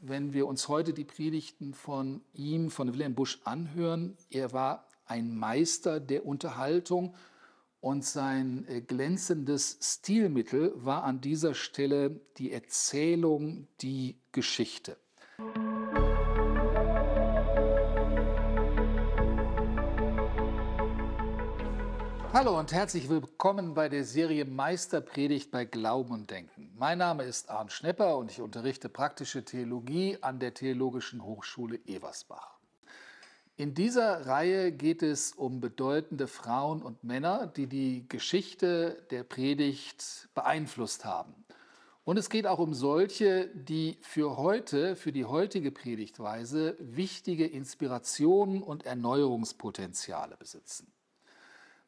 wenn wir uns heute die Predigten von ihm, von Wilhelm Busch anhören. Er war ein Meister der Unterhaltung und sein äh, glänzendes Stilmittel war an dieser Stelle die Erzählung, die Geschichte. Hallo und herzlich willkommen bei der Serie Meisterpredigt bei Glauben und Denken. Mein Name ist Arndt Schnepper und ich unterrichte praktische Theologie an der Theologischen Hochschule Eversbach. In dieser Reihe geht es um bedeutende Frauen und Männer, die die Geschichte der Predigt beeinflusst haben. Und es geht auch um solche, die für heute, für die heutige Predigtweise wichtige Inspirationen und Erneuerungspotenziale besitzen.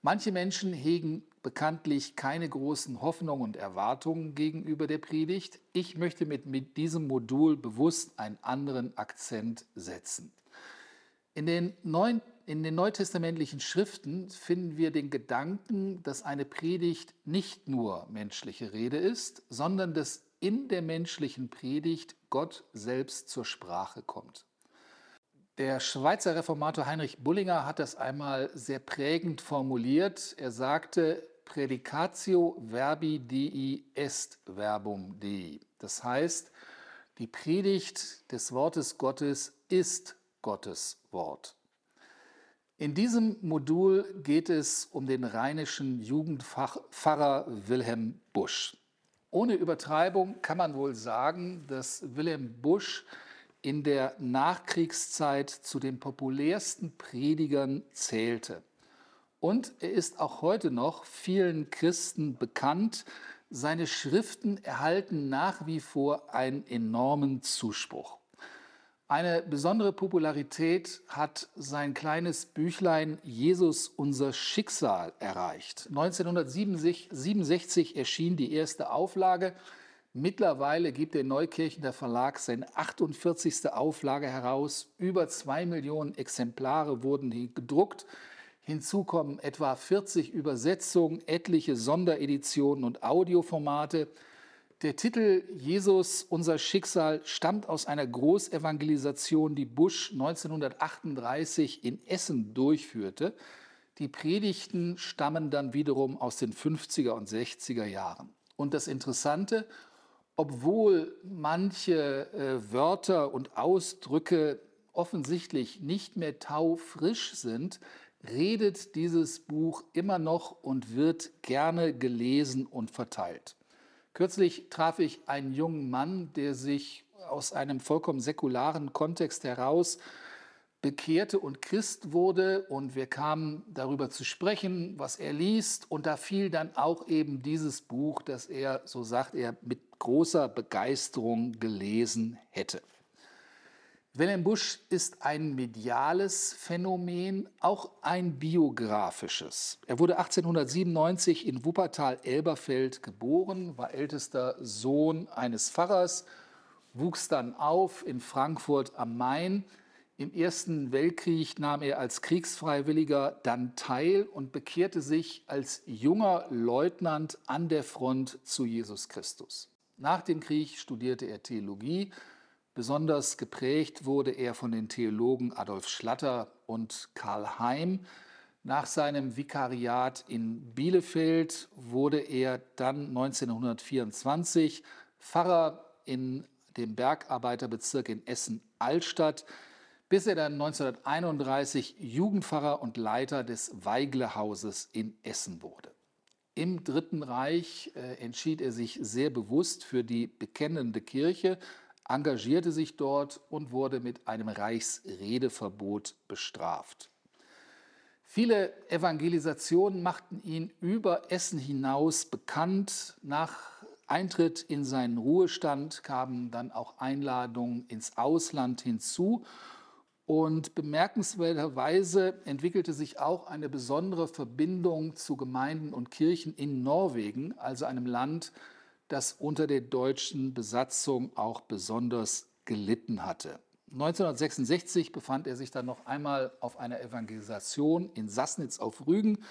Manche Menschen hegen bekanntlich keine großen Hoffnungen und Erwartungen gegenüber der Predigt. Ich möchte mit, mit diesem Modul bewusst einen anderen Akzent setzen. In den, Neuen, in den neutestamentlichen Schriften finden wir den Gedanken, dass eine Predigt nicht nur menschliche Rede ist, sondern dass in der menschlichen Predigt Gott selbst zur Sprache kommt. Der Schweizer Reformator Heinrich Bullinger hat das einmal sehr prägend formuliert. Er sagte, Predicatio verbi dei est verbum dei. Das heißt, die Predigt des Wortes Gottes ist Gottes Wort. In diesem Modul geht es um den rheinischen Jugendpfarrer Wilhelm Busch. Ohne Übertreibung kann man wohl sagen, dass Wilhelm Busch in der Nachkriegszeit zu den populärsten Predigern zählte. Und er ist auch heute noch vielen Christen bekannt. Seine Schriften erhalten nach wie vor einen enormen Zuspruch. Eine besondere Popularität hat sein kleines Büchlein Jesus unser Schicksal erreicht. 1967 erschien die erste Auflage Mittlerweile gibt der Neukirchener Verlag seine 48. Auflage heraus. Über zwei Millionen Exemplare wurden gedruckt. Hinzu kommen etwa 40 Übersetzungen, etliche Sondereditionen und Audioformate. Der Titel Jesus, unser Schicksal stammt aus einer Großevangelisation, die Busch 1938 in Essen durchführte. Die Predigten stammen dann wiederum aus den 50er und 60er Jahren. Und das Interessante, obwohl manche äh, Wörter und Ausdrücke offensichtlich nicht mehr taufrisch sind, redet dieses Buch immer noch und wird gerne gelesen und verteilt. Kürzlich traf ich einen jungen Mann, der sich aus einem vollkommen säkularen Kontext heraus bekehrte und Christ wurde und wir kamen darüber zu sprechen, was er liest und da fiel dann auch eben dieses Buch, das er, so sagt er, mit großer Begeisterung gelesen hätte. Wilhelm Busch ist ein mediales Phänomen, auch ein biografisches. Er wurde 1897 in Wuppertal-Elberfeld geboren, war ältester Sohn eines Pfarrers, wuchs dann auf in Frankfurt am Main, im Ersten Weltkrieg nahm er als Kriegsfreiwilliger dann teil und bekehrte sich als junger Leutnant an der Front zu Jesus Christus. Nach dem Krieg studierte er Theologie. Besonders geprägt wurde er von den Theologen Adolf Schlatter und Karl Heim. Nach seinem Vikariat in Bielefeld wurde er dann 1924 Pfarrer in dem Bergarbeiterbezirk in Essen-Altstadt bis er dann 1931 Jugendpfarrer und Leiter des Weigler-Hauses in Essen wurde. Im Dritten Reich äh, entschied er sich sehr bewusst für die bekennende Kirche, engagierte sich dort und wurde mit einem Reichsredeverbot bestraft. Viele Evangelisationen machten ihn über Essen hinaus bekannt. Nach Eintritt in seinen Ruhestand kamen dann auch Einladungen ins Ausland hinzu und bemerkenswerterweise entwickelte sich auch eine besondere Verbindung zu Gemeinden und Kirchen in Norwegen, also einem Land, das unter der deutschen Besatzung auch besonders gelitten hatte. 1966 befand er sich dann noch einmal auf einer Evangelisation in Sassnitz auf Rügen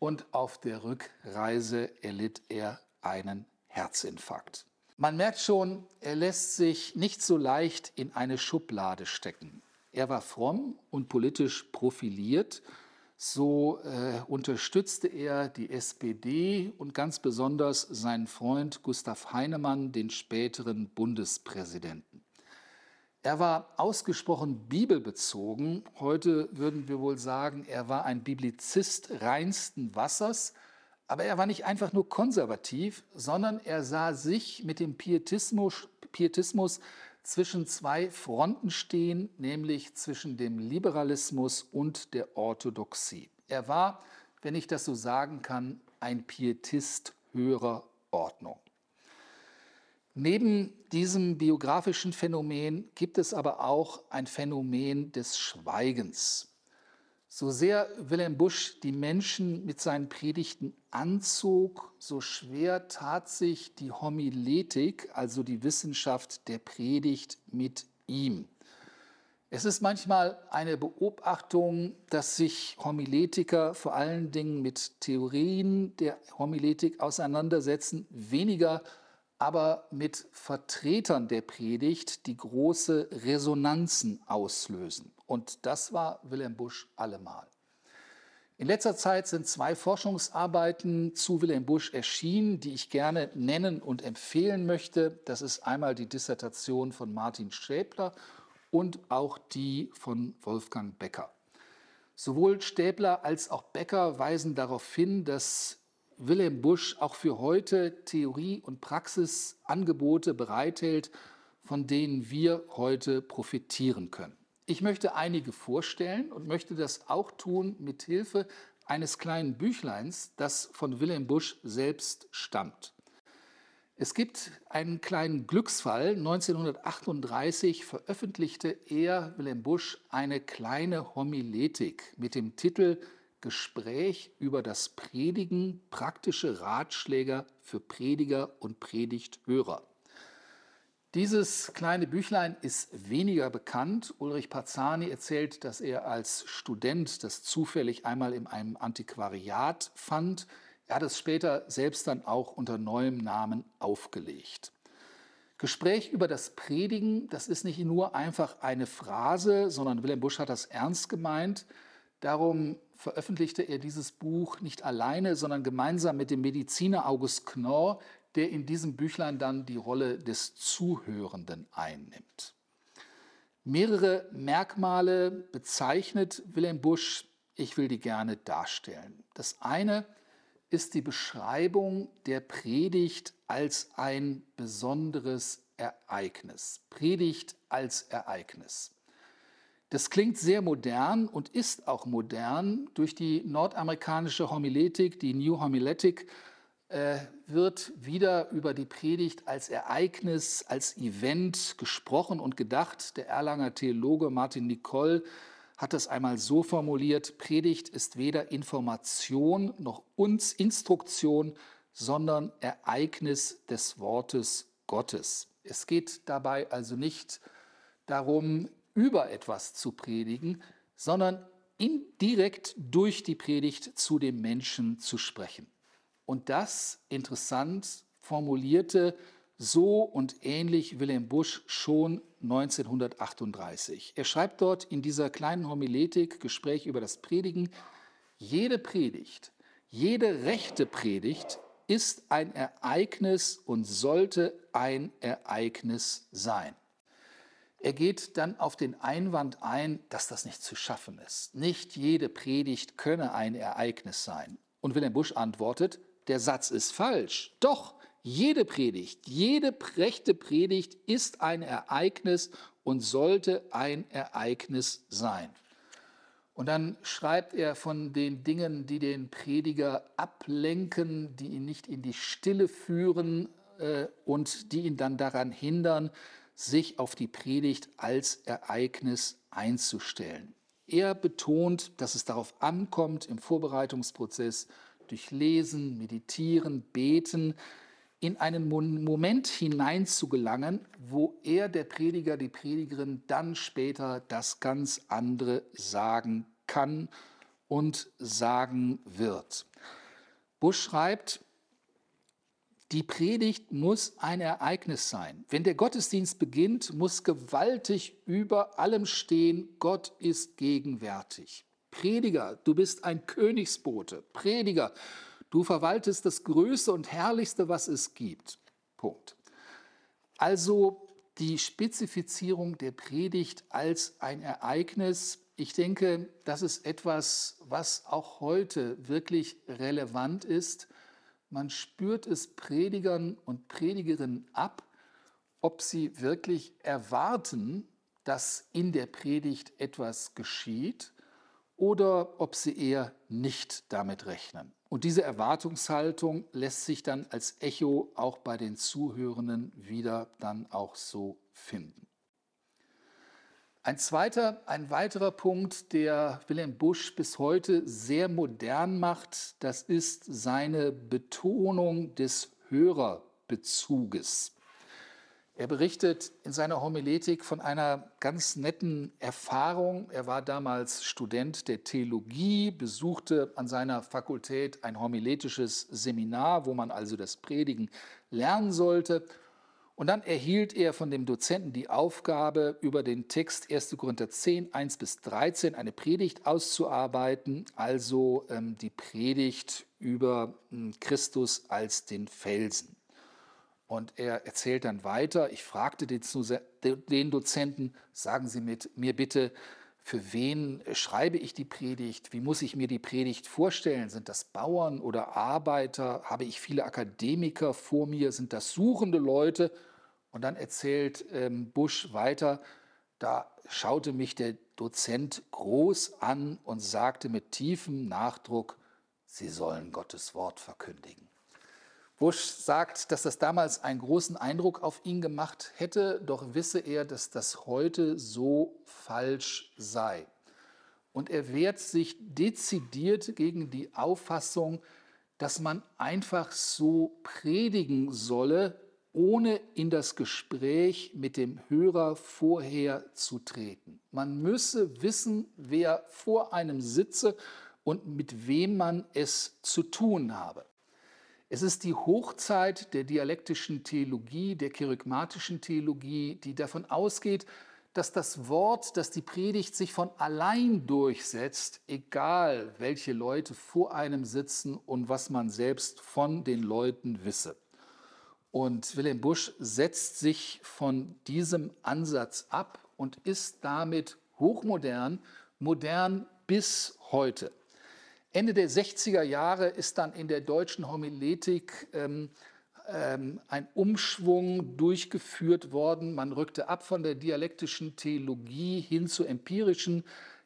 und auf der Rückreise erlitt er einen Herzinfarkt. Man merkt schon, er lässt sich nicht so leicht in eine Schublade stecken. Er war fromm und politisch profiliert. So äh, unterstützte er die SPD und ganz besonders seinen Freund Gustav Heinemann, den späteren Bundespräsidenten. Er war ausgesprochen bibelbezogen. Heute würden wir wohl sagen, er war ein Biblizist reinsten Wassers. Aber er war nicht einfach nur konservativ, sondern er sah sich mit dem Pietismus, Pietismus zwischen zwei Fronten stehen, nämlich zwischen dem Liberalismus und der Orthodoxie. Er war, wenn ich das so sagen kann, ein Pietist höherer Ordnung. Neben diesem biografischen Phänomen gibt es aber auch ein Phänomen des Schweigens. So sehr Wilhelm Busch die Menschen mit seinen Predigten anzog, so schwer tat sich die Homiletik, also die Wissenschaft der Predigt, mit ihm. Es ist manchmal eine Beobachtung, dass sich Homiletiker vor allen Dingen mit Theorien der Homiletik auseinandersetzen, weniger aber mit Vertretern der Predigt, die große Resonanzen auslösen. Und das war Wilhelm Busch allemal. In letzter Zeit sind zwei Forschungsarbeiten zu Wilhelm Busch erschienen, die ich gerne nennen und empfehlen möchte. Das ist einmal die Dissertation von Martin Stäbler und auch die von Wolfgang Becker. Sowohl Stäbler als auch Becker weisen darauf hin, dass Wilhelm Busch auch für heute Theorie- und Praxisangebote bereithält, von denen wir heute profitieren können. Ich möchte einige vorstellen und möchte das auch tun mit Hilfe eines kleinen Büchleins, das von Wilhelm Busch selbst stammt. Es gibt einen kleinen Glücksfall. 1938 veröffentlichte er, Wilhelm Busch, eine kleine Homiletik mit dem Titel Gespräch über das Predigen, praktische Ratschläge für Prediger und Predigthörer. Dieses kleine Büchlein ist weniger bekannt. Ulrich Pazzani erzählt, dass er als Student das zufällig einmal in einem Antiquariat fand. Er hat es später selbst dann auch unter neuem Namen aufgelegt. Gespräch über das Predigen, das ist nicht nur einfach eine Phrase, sondern Wilhelm Busch hat das ernst gemeint. Darum veröffentlichte er dieses Buch nicht alleine, sondern gemeinsam mit dem Mediziner August Knorr, der in diesem Büchlein dann die Rolle des Zuhörenden einnimmt. Mehrere Merkmale bezeichnet Wilhelm Busch. Ich will die gerne darstellen. Das eine ist die Beschreibung der Predigt als ein besonderes Ereignis. Predigt als Ereignis. Das klingt sehr modern und ist auch modern. Durch die nordamerikanische Homiletik, die New Homiletic, äh, wird wieder über die Predigt als Ereignis, als Event gesprochen und gedacht. Der Erlanger Theologe Martin Nicole hat das einmal so formuliert, Predigt ist weder Information noch uns Instruktion, sondern Ereignis des Wortes Gottes. Es geht dabei also nicht darum, über etwas zu predigen, sondern indirekt durch die Predigt zu dem Menschen zu sprechen. Und das, interessant, formulierte so und ähnlich Wilhelm Busch schon 1938. Er schreibt dort in dieser kleinen Homiletik, Gespräch über das Predigen, jede Predigt, jede rechte Predigt ist ein Ereignis und sollte ein Ereignis sein. Er geht dann auf den Einwand ein, dass das nicht zu schaffen ist. Nicht jede Predigt könne ein Ereignis sein. Und Wilhelm Busch antwortet, der Satz ist falsch. Doch, jede Predigt, jede rechte Predigt ist ein Ereignis und sollte ein Ereignis sein. Und dann schreibt er von den Dingen, die den Prediger ablenken, die ihn nicht in die Stille führen äh, und die ihn dann daran hindern, sich auf die Predigt als Ereignis einzustellen. Er betont, dass es darauf ankommt, im Vorbereitungsprozess durch Lesen, Meditieren, Beten in einen Moment hineinzugelangen, wo er, der Prediger, die Predigerin, dann später das ganz andere sagen kann und sagen wird. Busch schreibt, Die Predigt muss ein Ereignis sein. Wenn der Gottesdienst beginnt, muss gewaltig über allem stehen, Gott ist gegenwärtig. Prediger, du bist ein Königsbote. Prediger, du verwaltest das Größte und Herrlichste, was es gibt. Punkt. Also die Spezifizierung der Predigt als ein Ereignis, ich denke, das ist etwas, was auch heute wirklich relevant ist man spürt es Predigern und Predigerinnen ab, ob sie wirklich erwarten, dass in der Predigt etwas geschieht oder ob sie eher nicht damit rechnen. Und diese Erwartungshaltung lässt sich dann als Echo auch bei den Zuhörenden wieder dann auch so finden. Ein zweiter, ein weiterer Punkt, der Wilhelm Busch bis heute sehr modern macht, das ist seine Betonung des Hörerbezuges. Er berichtet in seiner Homiletik von einer ganz netten Erfahrung. Er war damals Student der Theologie, besuchte an seiner Fakultät ein homiletisches Seminar, wo man also das Predigen lernen sollte. Und dann erhielt er von dem Dozenten die Aufgabe, über den Text 1. Korinther 10, 1 bis 13 eine Predigt auszuarbeiten, also ähm, die Predigt über ähm, Christus als den Felsen. Und er erzählt dann weiter, ich fragte den, Dozenten, sagen Sie mit mir bitte, für wen schreibe ich die Predigt? Wie muss ich mir die Predigt vorstellen? Sind das Bauern oder Arbeiter? Habe ich viele Akademiker vor mir? Sind das suchende Leute? Und dann erzählt ähm, Busch weiter, da schaute mich der Dozent groß an und sagte mit tiefem Nachdruck, Sie sollen Gottes Wort verkündigen. Busch sagt, dass das damals einen großen Eindruck auf ihn gemacht hätte, doch wisse er, dass das heute so falsch sei. Und er wehrt sich dezidiert gegen die Auffassung, dass man einfach so predigen solle, ohne in das Gespräch mit dem Hörer vorher zu treten. Man müsse wissen, wer vor einem sitze und mit wem man es zu tun habe. Es ist die Hochzeit der dialektischen Theologie, der kerygmatischen Theologie, die davon ausgeht, dass das Wort, dass die Predigt sich von allein durchsetzt, egal welche Leute vor einem sitzen und was man selbst von den Leuten wisse. Und Wilhelm Busch setzt sich von diesem Ansatz ab und ist damit hochmodern, modern bis heute. Ende der 60er Jahre ist dann in der deutschen Homiletik ähm, ähm, ein Umschwung durchgeführt worden. Man rückte ab von der dialektischen Theologie hin zur empirischen.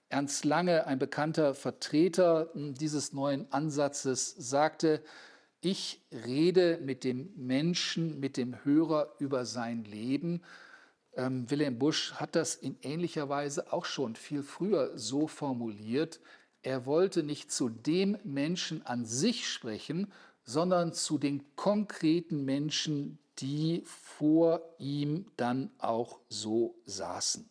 Ernst Lange, ein bekannter Vertreter hm, dieses neuen Ansatzes, sagte, ich rede mit dem Menschen, mit dem Hörer über sein Leben. Ähm, Wilhelm Busch hat das in ähnlicher Weise auch schon viel früher so formuliert. Er wollte nicht zu dem Menschen an sich sprechen, sondern zu den konkreten Menschen, die vor ihm dann auch so saßen.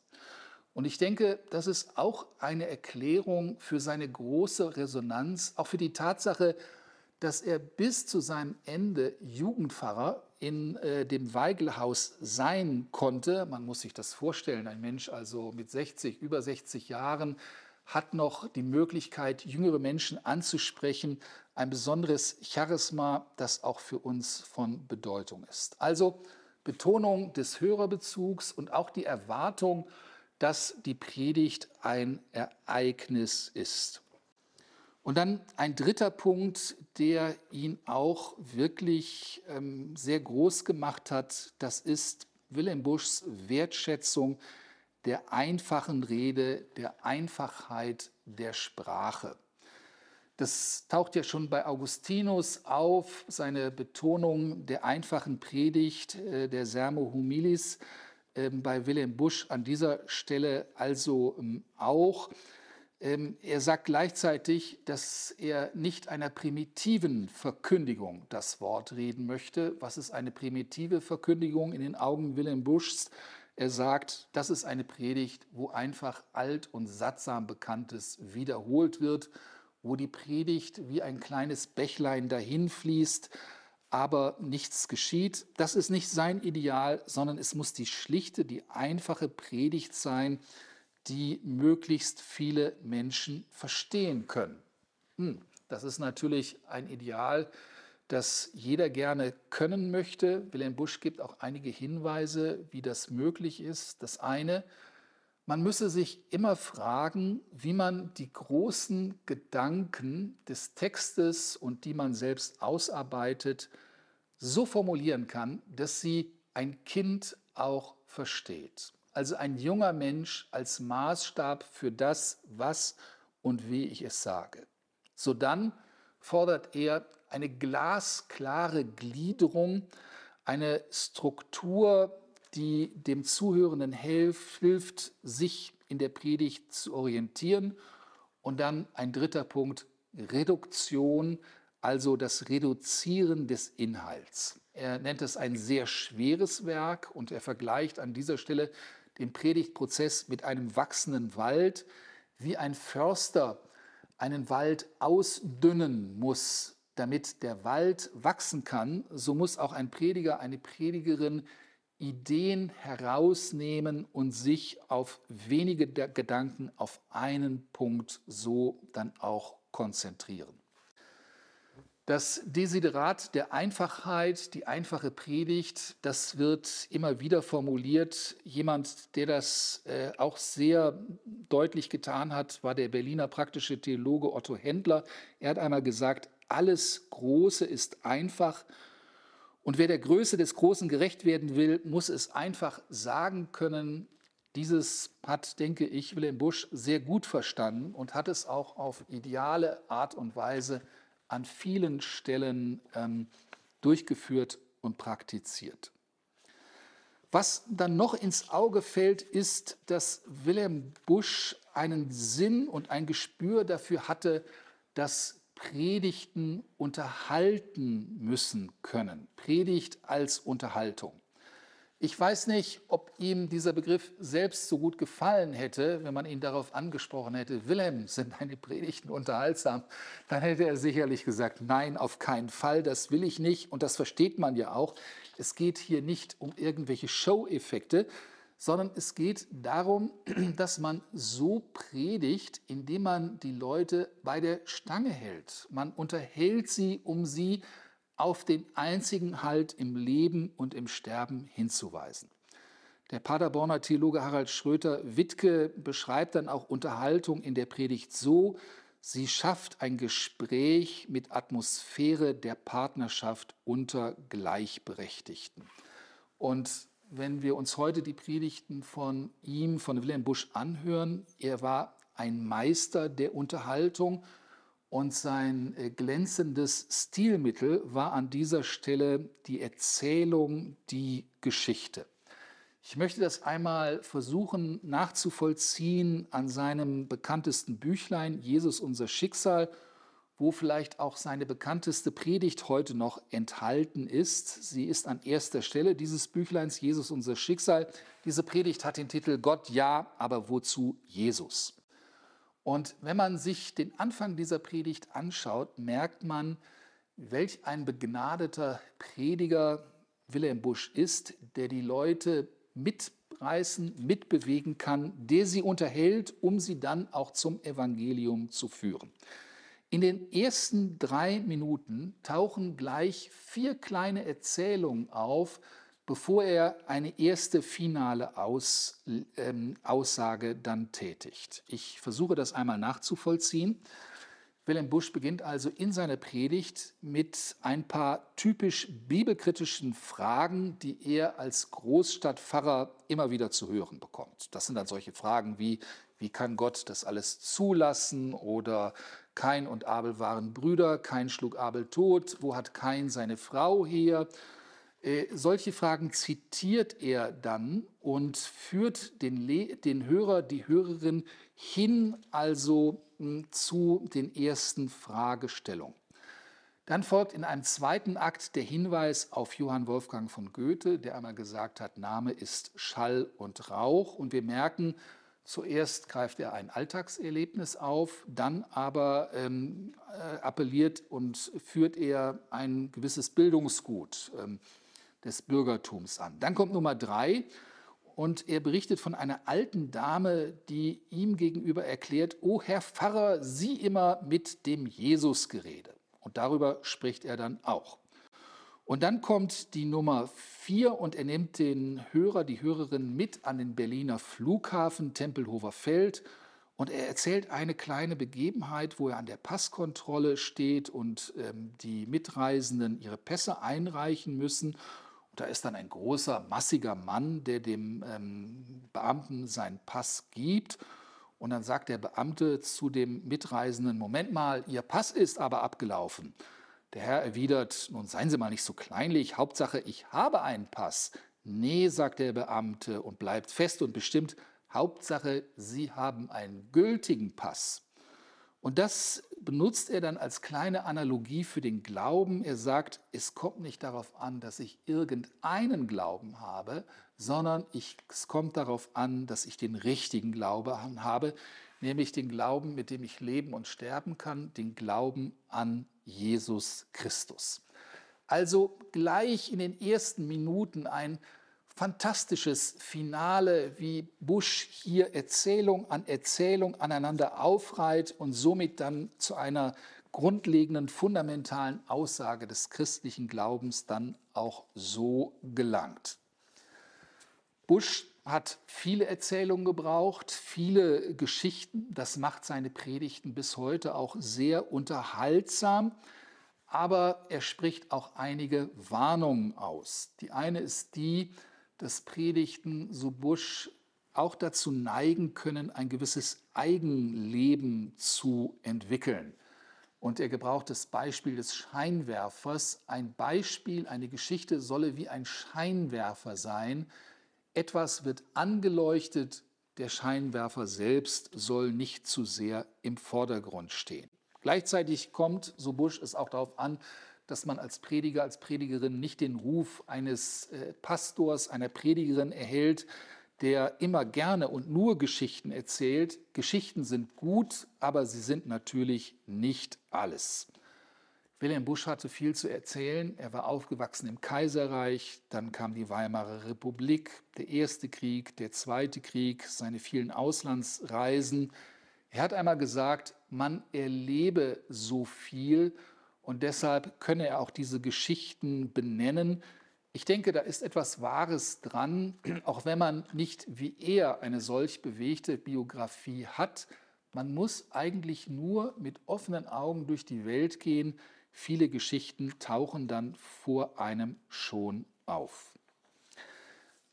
Und ich denke, das ist auch eine Erklärung für seine große Resonanz, auch für die Tatsache, dass er bis zu seinem Ende Jugendpfarrer in äh, dem Weigelhaus sein konnte. Man muss sich das vorstellen, ein Mensch also mit 60, über 60 Jahren hat noch die Möglichkeit, jüngere Menschen anzusprechen, ein besonderes Charisma, das auch für uns von Bedeutung ist. Also Betonung des Hörerbezugs und auch die Erwartung, dass die Predigt ein Ereignis ist. Und dann ein dritter Punkt, der ihn auch wirklich ähm, sehr groß gemacht hat, das ist Wilhelm Buschs Wertschätzung der einfachen Rede, der Einfachheit der Sprache. Das taucht ja schon bei Augustinus auf, seine Betonung der einfachen Predigt, äh, der Sermo Humilis, äh, bei Wilhelm Busch an dieser Stelle also ähm, auch. Ähm, er sagt gleichzeitig, dass er nicht einer primitiven Verkündigung das Wort reden möchte. Was ist eine primitive Verkündigung in den Augen Wilhelm Buschs? Er sagt, das ist eine Predigt, wo einfach alt und sattsam Bekanntes wiederholt wird, wo die Predigt wie ein kleines Bächlein dahin fließt, aber nichts geschieht. Das ist nicht sein Ideal, sondern es muss die schlichte, die einfache Predigt sein, die möglichst viele Menschen verstehen können. Hm, das ist natürlich ein Ideal, das jeder gerne können möchte. Wilhelm Busch gibt auch einige Hinweise, wie das möglich ist. Das eine, man müsse sich immer fragen, wie man die großen Gedanken des Textes und die man selbst ausarbeitet, so formulieren kann, dass sie ein Kind auch versteht. Also ein junger Mensch als Maßstab für das, was und wie ich es sage. Sodann fordert er eine glasklare Gliederung, eine Struktur die dem Zuhörenden hilft, sich in der Predigt zu orientieren. Und dann ein dritter Punkt, Reduktion, also das Reduzieren des Inhalts. Er nennt es ein sehr schweres Werk und er vergleicht an dieser Stelle den Predigtprozess mit einem wachsenden Wald, wie ein Förster einen Wald ausdünnen muss, damit der Wald wachsen kann, so muss auch ein Prediger, eine Predigerin Ideen herausnehmen und sich auf wenige Gedanken auf einen Punkt so dann auch konzentrieren. Das Desiderat der Einfachheit, die einfache Predigt, das wird immer wieder formuliert. Jemand, der das äh, auch sehr deutlich getan hat, war der Berliner praktische Theologe Otto Händler. Er hat einmal gesagt, alles Große ist einfach und wer der Größe des Großen gerecht werden will, muss es einfach sagen können. Dieses hat, denke ich, Wilhelm Busch sehr gut verstanden und hat es auch auf ideale Art und Weise an vielen Stellen ähm, durchgeführt und praktiziert. Was dann noch ins Auge fällt, ist, dass Wilhelm Busch einen Sinn und ein Gespür dafür hatte, dass Predigten unterhalten müssen können. Predigt als Unterhaltung. Ich weiß nicht, ob ihm dieser Begriff selbst so gut gefallen hätte, wenn man ihn darauf angesprochen hätte, Wilhelm, sind deine Predigten unterhaltsam? Dann hätte er sicherlich gesagt, nein, auf keinen Fall, das will ich nicht. Und das versteht man ja auch. Es geht hier nicht um irgendwelche Show-Effekte, sondern es geht darum, dass man so predigt, indem man die Leute bei der Stange hält. Man unterhält sie, um sie auf den einzigen Halt im Leben und im Sterben hinzuweisen. Der Paderborner Theologe Harald Schröter-Wittke beschreibt dann auch Unterhaltung in der Predigt so, sie schafft ein Gespräch mit Atmosphäre der Partnerschaft unter Gleichberechtigten. Und wenn wir uns heute die Predigten von ihm, von Wilhelm Busch anhören, er war ein Meister der Unterhaltung und sein äh, glänzendes Stilmittel war an dieser Stelle die Erzählung, die Geschichte. Ich möchte das einmal versuchen nachzuvollziehen an seinem bekanntesten Büchlein Jesus unser Schicksal wo vielleicht auch seine bekannteste Predigt heute noch enthalten ist. Sie ist an erster Stelle dieses Büchleins Jesus unser Schicksal. Diese Predigt hat den Titel Gott ja, aber wozu Jesus? Und wenn man sich den Anfang dieser Predigt anschaut, merkt man, welch ein begnadeter Prediger Wilhelm Busch ist, der die Leute mitreißen, mitbewegen kann, der sie unterhält, um sie dann auch zum Evangelium zu führen. In den ersten drei Minuten tauchen gleich vier kleine Erzählungen auf, bevor er eine erste finale Aus, ähm, Aussage dann tätigt. Ich versuche das einmal nachzuvollziehen. Wilhelm Busch beginnt also in seiner Predigt mit ein paar typisch bibelkritischen Fragen, die er als Großstadtpfarrer immer wieder zu hören bekommt. Das sind dann solche Fragen wie, wie kann Gott das alles zulassen oder Kain und Abel waren Brüder, Kain schlug Abel tot, wo hat Kain seine Frau her? Äh, solche Fragen zitiert er dann und führt den, Le den Hörer, die Hörerin hin also hm, zu den ersten Fragestellungen. Dann folgt in einem zweiten Akt der Hinweis auf Johann Wolfgang von Goethe, der einmal gesagt hat, Name ist Schall und Rauch. Und wir merken, Zuerst greift er ein Alltagserlebnis auf, dann aber ähm, äh, appelliert und führt er ein gewisses Bildungsgut ähm, des Bürgertums an. Dann kommt Nummer drei und er berichtet von einer alten Dame, die ihm gegenüber erklärt, O Herr Pfarrer, Sie immer mit dem Jesusgerede. Und darüber spricht er dann auch. Und dann kommt die Nummer vier und er nimmt den Hörer, die Hörerin mit an den Berliner Flughafen Tempelhofer Feld und er erzählt eine kleine Begebenheit, wo er an der Passkontrolle steht und ähm, die Mitreisenden ihre Pässe einreichen müssen. Da ist dann ein großer, massiger Mann, der dem ähm, Beamten seinen Pass gibt. Und dann sagt der Beamte zu dem Mitreisenden, Moment mal, Ihr Pass ist aber abgelaufen. Der Herr erwidert, nun seien Sie mal nicht so kleinlich, Hauptsache, ich habe einen Pass. Nee, sagt der Beamte und bleibt fest und bestimmt, Hauptsache, Sie haben einen gültigen Pass. Und das benutzt er dann als kleine Analogie für den Glauben. Er sagt, es kommt nicht darauf an, dass ich irgendeinen Glauben habe, sondern ich, es kommt darauf an, dass ich den richtigen Glauben habe, nämlich den Glauben, mit dem ich leben und sterben kann, den Glauben an Jesus Christus. Also gleich in den ersten Minuten ein fantastisches Finale, wie Bush hier Erzählung an Erzählung aneinander aufreiht und somit dann zu einer grundlegenden, fundamentalen Aussage des christlichen Glaubens dann auch so gelangt. Bush hat viele Erzählungen gebraucht, viele Geschichten. Das macht seine Predigten bis heute auch sehr unterhaltsam. Aber er spricht auch einige Warnungen aus. Die eine ist die, dass Predigten, so Busch, auch dazu neigen können, ein gewisses Eigenleben zu entwickeln. Und er gebraucht das Beispiel des Scheinwerfers. Ein Beispiel, eine Geschichte solle wie ein Scheinwerfer sein, etwas wird angeleuchtet, der Scheinwerfer selbst soll nicht zu sehr im Vordergrund stehen. Gleichzeitig kommt, so Busch es auch darauf an, dass man als Prediger, als Predigerin nicht den Ruf eines äh, Pastors, einer Predigerin erhält, der immer gerne und nur Geschichten erzählt. Geschichten sind gut, aber sie sind natürlich nicht alles. Wilhelm Busch hatte viel zu erzählen. Er war aufgewachsen im Kaiserreich, dann kam die Weimarer Republik, der Erste Krieg, der Zweite Krieg, seine vielen Auslandsreisen. Er hat einmal gesagt, man erlebe so viel und deshalb könne er auch diese Geschichten benennen. Ich denke, da ist etwas Wahres dran, auch wenn man nicht wie er eine solch bewegte Biografie hat. Man muss eigentlich nur mit offenen Augen durch die Welt gehen, Viele Geschichten tauchen dann vor einem schon auf.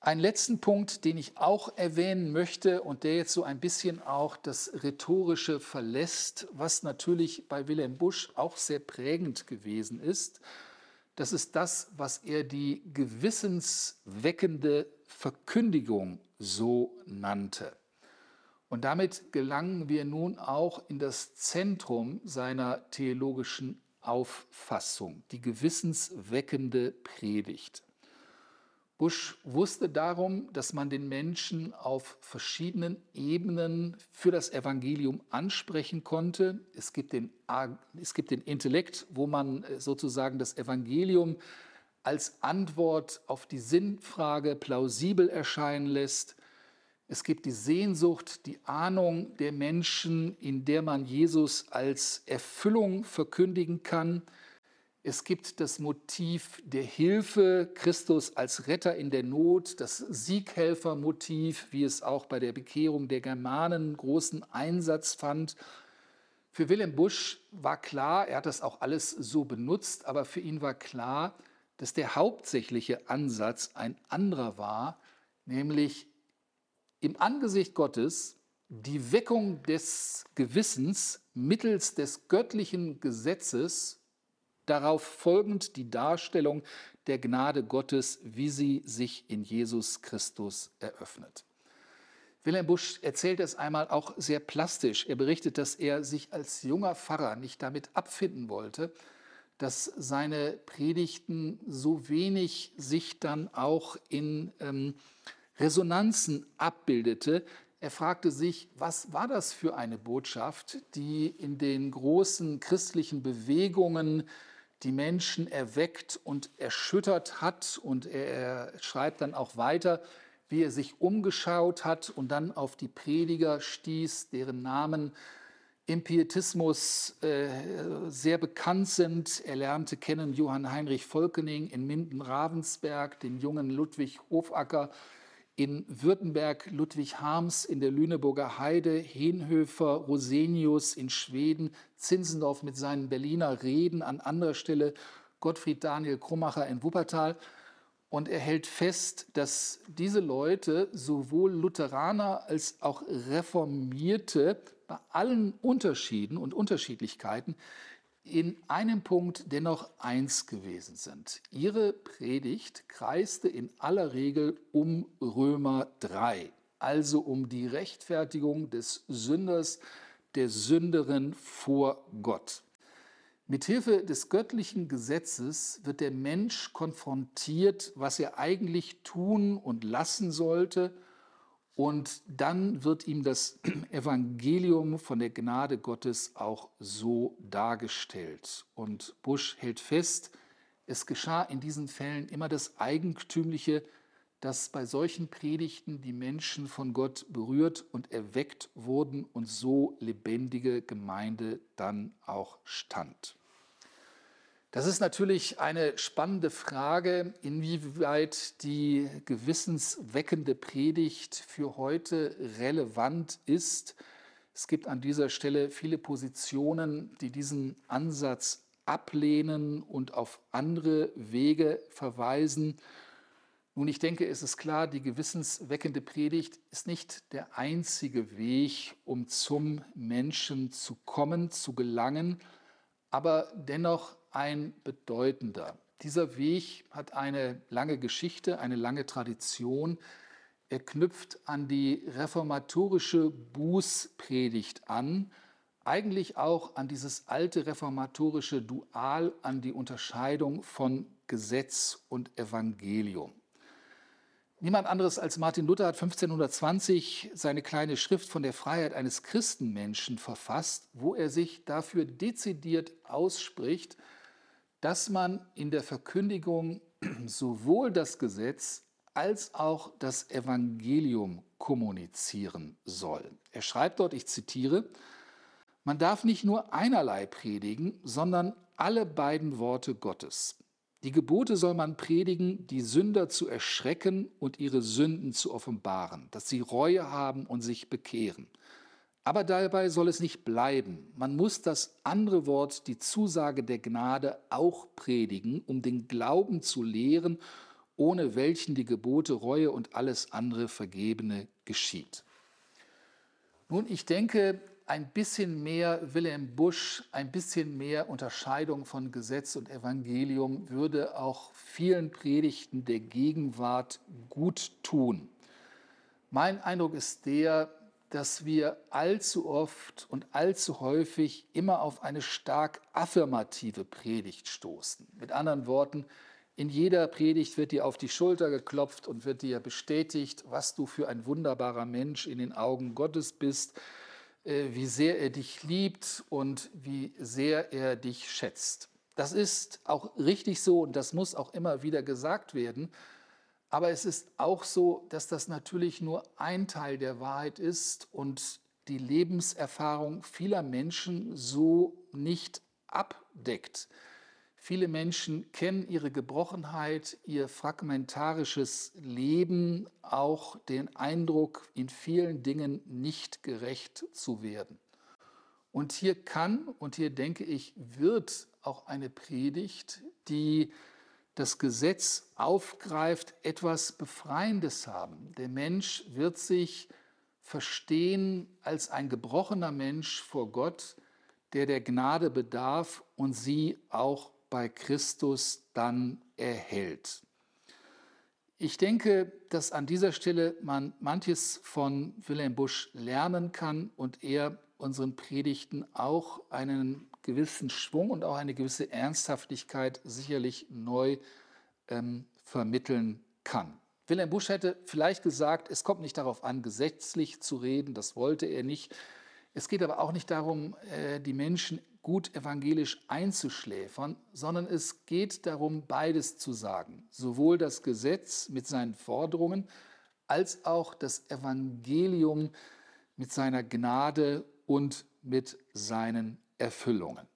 Einen letzten Punkt, den ich auch erwähnen möchte und der jetzt so ein bisschen auch das Rhetorische verlässt, was natürlich bei Wilhelm Busch auch sehr prägend gewesen ist, das ist das, was er die gewissensweckende Verkündigung so nannte. Und damit gelangen wir nun auch in das Zentrum seiner theologischen Auffassung, die gewissensweckende Predigt. Busch wusste darum, dass man den Menschen auf verschiedenen Ebenen für das Evangelium ansprechen konnte. Es gibt den, es gibt den Intellekt, wo man äh, sozusagen das Evangelium als Antwort auf die Sinnfrage plausibel erscheinen lässt. Es gibt die Sehnsucht, die Ahnung der Menschen, in der man Jesus als Erfüllung verkündigen kann. Es gibt das Motiv der Hilfe, Christus als Retter in der Not, das Sieghelfermotiv, wie es auch bei der Bekehrung der Germanen großen Einsatz fand. Für Wilhelm Busch war klar, er hat das auch alles so benutzt, aber für ihn war klar, dass der hauptsächliche Ansatz ein anderer war, nämlich im Angesicht Gottes die Weckung des Gewissens mittels des göttlichen Gesetzes, darauf folgend die Darstellung der Gnade Gottes, wie sie sich in Jesus Christus eröffnet. Wilhelm Busch erzählt es einmal auch sehr plastisch. Er berichtet, dass er sich als junger Pfarrer nicht damit abfinden wollte, dass seine Predigten so wenig sich dann auch in ähm, Resonanzen abbildete, Er fragte sich, was war das für eine Botschaft, die in den großen christlichen Bewegungen die Menschen erweckt und erschüttert hat. Und er schreibt dann auch weiter, wie er sich umgeschaut hat und dann auf die Prediger stieß, deren Namen im Pietismus äh, sehr bekannt sind. Er lernte kennen Johann Heinrich Volkening in Minden-Ravensberg, den jungen Ludwig Hofacker in Württemberg, Ludwig Harms in der Lüneburger Heide, Henhöfer, Rosenius in Schweden, Zinsendorf mit seinen Berliner Reden an anderer Stelle, Gottfried Daniel Krummacher in Wuppertal. Und er hält fest, dass diese Leute sowohl Lutheraner als auch Reformierte bei allen Unterschieden und Unterschiedlichkeiten in einem Punkt dennoch eins gewesen sind. Ihre Predigt kreiste in aller Regel um Römer 3, also um die Rechtfertigung des Sünders, der Sünderin vor Gott. Mithilfe des göttlichen Gesetzes wird der Mensch konfrontiert, was er eigentlich tun und lassen sollte – und dann wird ihm das Evangelium von der Gnade Gottes auch so dargestellt. Und Busch hält fest, es geschah in diesen Fällen immer das Eigentümliche, dass bei solchen Predigten die Menschen von Gott berührt und erweckt wurden und so lebendige Gemeinde dann auch stand. Das ist natürlich eine spannende Frage, inwieweit die gewissensweckende Predigt für heute relevant ist. Es gibt an dieser Stelle viele Positionen, die diesen Ansatz ablehnen und auf andere Wege verweisen. Nun, ich denke, es ist klar, die gewissensweckende Predigt ist nicht der einzige Weg, um zum Menschen zu kommen, zu gelangen, aber dennoch ein bedeutender. Dieser Weg hat eine lange Geschichte, eine lange Tradition. Er knüpft an die reformatorische Bußpredigt an, eigentlich auch an dieses alte reformatorische Dual, an die Unterscheidung von Gesetz und Evangelium. Niemand anderes als Martin Luther hat 1520 seine kleine Schrift von der Freiheit eines Christenmenschen verfasst, wo er sich dafür dezidiert ausspricht, dass man in der Verkündigung sowohl das Gesetz als auch das Evangelium kommunizieren soll. Er schreibt dort, ich zitiere, man darf nicht nur einerlei predigen, sondern alle beiden Worte Gottes. Die Gebote soll man predigen, die Sünder zu erschrecken und ihre Sünden zu offenbaren, dass sie Reue haben und sich bekehren aber dabei soll es nicht bleiben. Man muss das andere Wort, die Zusage der Gnade, auch predigen, um den Glauben zu lehren, ohne welchen die Gebote, Reue und alles andere Vergebene geschieht. Nun, ich denke, ein bisschen mehr Wilhelm Busch, ein bisschen mehr Unterscheidung von Gesetz und Evangelium würde auch vielen Predigten der Gegenwart gut tun. Mein Eindruck ist der, dass wir allzu oft und allzu häufig immer auf eine stark affirmative Predigt stoßen. Mit anderen Worten, in jeder Predigt wird dir auf die Schulter geklopft und wird dir bestätigt, was du für ein wunderbarer Mensch in den Augen Gottes bist, äh, wie sehr er dich liebt und wie sehr er dich schätzt. Das ist auch richtig so und das muss auch immer wieder gesagt werden. Aber es ist auch so, dass das natürlich nur ein Teil der Wahrheit ist und die Lebenserfahrung vieler Menschen so nicht abdeckt. Viele Menschen kennen ihre Gebrochenheit, ihr fragmentarisches Leben, auch den Eindruck, in vielen Dingen nicht gerecht zu werden. Und hier kann und hier denke ich, wird auch eine Predigt, die das Gesetz aufgreift, etwas Befreiendes haben. Der Mensch wird sich verstehen als ein gebrochener Mensch vor Gott, der der Gnade bedarf und sie auch bei Christus dann erhält. Ich denke, dass an dieser Stelle man manches von Wilhelm Busch lernen kann und er unseren Predigten auch einen gewissen Schwung und auch eine gewisse Ernsthaftigkeit sicherlich neu ähm, vermitteln kann. Wilhelm Busch hätte vielleicht gesagt, es kommt nicht darauf an, gesetzlich zu reden, das wollte er nicht. Es geht aber auch nicht darum, äh, die Menschen gut evangelisch einzuschläfern, sondern es geht darum, beides zu sagen. Sowohl das Gesetz mit seinen Forderungen als auch das Evangelium mit seiner Gnade und mit seinen Erfüllungen.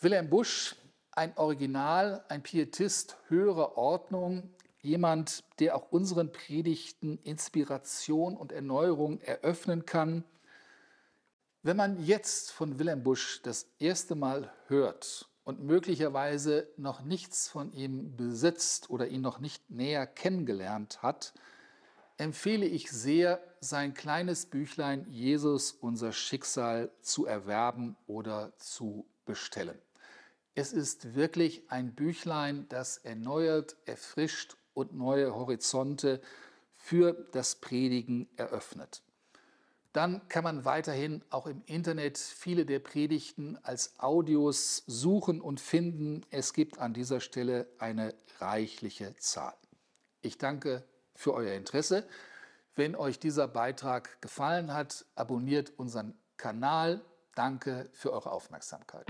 Wilhelm Busch, ein Original, ein Pietist höherer Ordnung, jemand, der auch unseren Predigten Inspiration und Erneuerung eröffnen kann. Wenn man jetzt von Wilhelm Busch das erste Mal hört und möglicherweise noch nichts von ihm besitzt oder ihn noch nicht näher kennengelernt hat, empfehle ich sehr, sein kleines Büchlein Jesus, unser Schicksal zu erwerben oder zu bestellen. Es ist wirklich ein Büchlein, das erneuert, erfrischt und neue Horizonte für das Predigen eröffnet. Dann kann man weiterhin auch im Internet viele der Predigten als Audios suchen und finden. Es gibt an dieser Stelle eine reichliche Zahl. Ich danke für euer Interesse. Wenn euch dieser Beitrag gefallen hat, abonniert unseren Kanal. Danke für eure Aufmerksamkeit.